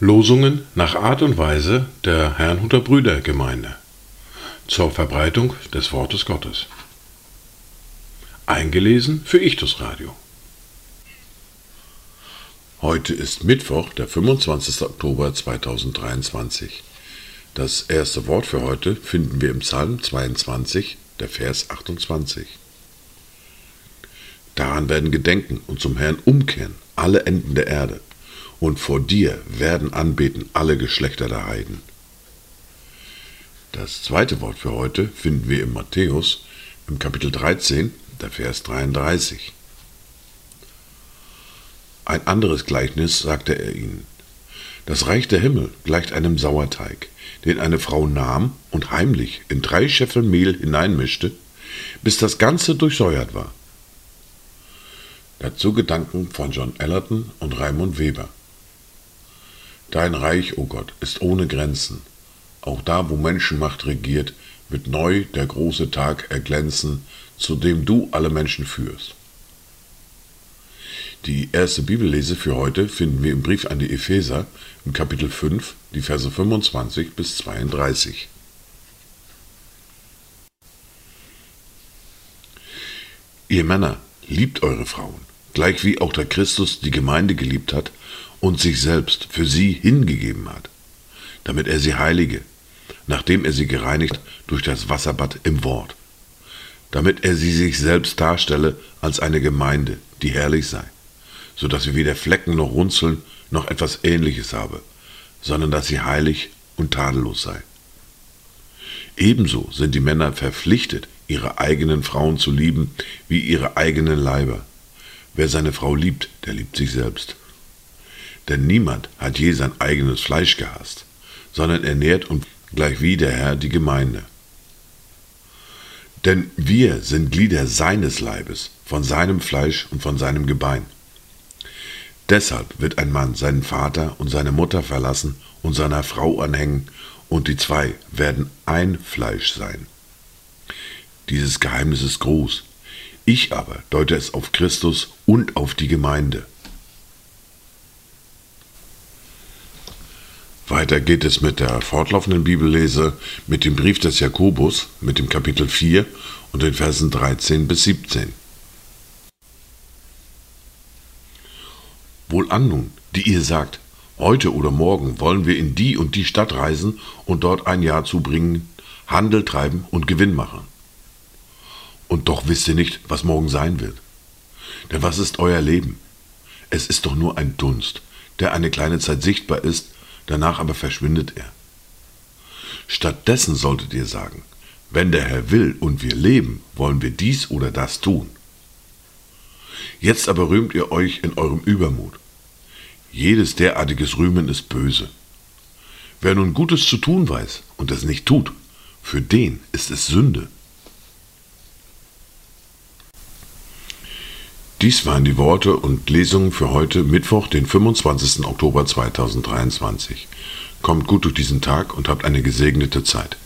Losungen nach Art und Weise der Herrnhuter Brüdergemeinde zur Verbreitung des Wortes Gottes. Eingelesen für Ichtus Radio. Heute ist Mittwoch, der 25. Oktober 2023. Das erste Wort für heute finden wir im Psalm 22, der Vers 28. Daran werden gedenken und zum Herrn umkehren alle Enden der Erde, und vor dir werden anbeten alle Geschlechter der Heiden. Das zweite Wort für heute finden wir im Matthäus im Kapitel 13, der Vers 33. Ein anderes Gleichnis sagte er ihnen. Das Reich der Himmel gleicht einem Sauerteig, den eine Frau nahm und heimlich in drei Scheffel Mehl hineinmischte, bis das Ganze durchsäuert war. Dazu Gedanken von John Ellerton und Raimund Weber. Dein Reich, o oh Gott, ist ohne Grenzen. Auch da, wo Menschenmacht regiert, wird neu der große Tag erglänzen, zu dem du alle Menschen führst. Die erste Bibellese für heute finden wir im Brief an die Epheser im Kapitel 5, die Verse 25 bis 32. Ihr Männer, liebt eure Frauen, gleich wie auch der Christus die Gemeinde geliebt hat und sich selbst für sie hingegeben hat, damit er sie heilige, nachdem er sie gereinigt durch das Wasserbad im Wort, damit er sie sich selbst darstelle als eine Gemeinde, die herrlich sei, so dass sie weder Flecken noch Runzeln noch etwas Ähnliches habe, sondern dass sie heilig und tadellos sei. Ebenso sind die Männer verpflichtet, ihre eigenen Frauen zu lieben wie ihre eigenen Leiber. Wer seine Frau liebt, der liebt sich selbst. Denn niemand hat je sein eigenes Fleisch gehasst, sondern ernährt und gleich wie der Herr die Gemeinde. Denn wir sind Glieder seines Leibes, von seinem Fleisch und von seinem Gebein. Deshalb wird ein Mann seinen Vater und seine Mutter verlassen und seiner Frau anhängen, und die zwei werden ein Fleisch sein. Dieses Geheimnis ist groß. Ich aber deute es auf Christus und auf die Gemeinde. Weiter geht es mit der fortlaufenden Bibellese, mit dem Brief des Jakobus, mit dem Kapitel 4 und den Versen 13 bis 17. Wohlan nun, die ihr sagt, heute oder morgen wollen wir in die und die Stadt reisen und dort ein Jahr zubringen, Handel treiben und Gewinn machen. Und doch wisst ihr nicht, was morgen sein wird. Denn was ist euer Leben? Es ist doch nur ein Dunst, der eine kleine Zeit sichtbar ist danach aber verschwindet er. Stattdessen solltet ihr sagen, wenn der Herr will und wir leben, wollen wir dies oder das tun. Jetzt aber rühmt ihr euch in eurem Übermut. Jedes derartiges Rühmen ist böse. Wer nun Gutes zu tun weiß und es nicht tut, für den ist es Sünde. Dies waren die Worte und Lesungen für heute, Mittwoch, den 25. Oktober 2023. Kommt gut durch diesen Tag und habt eine gesegnete Zeit.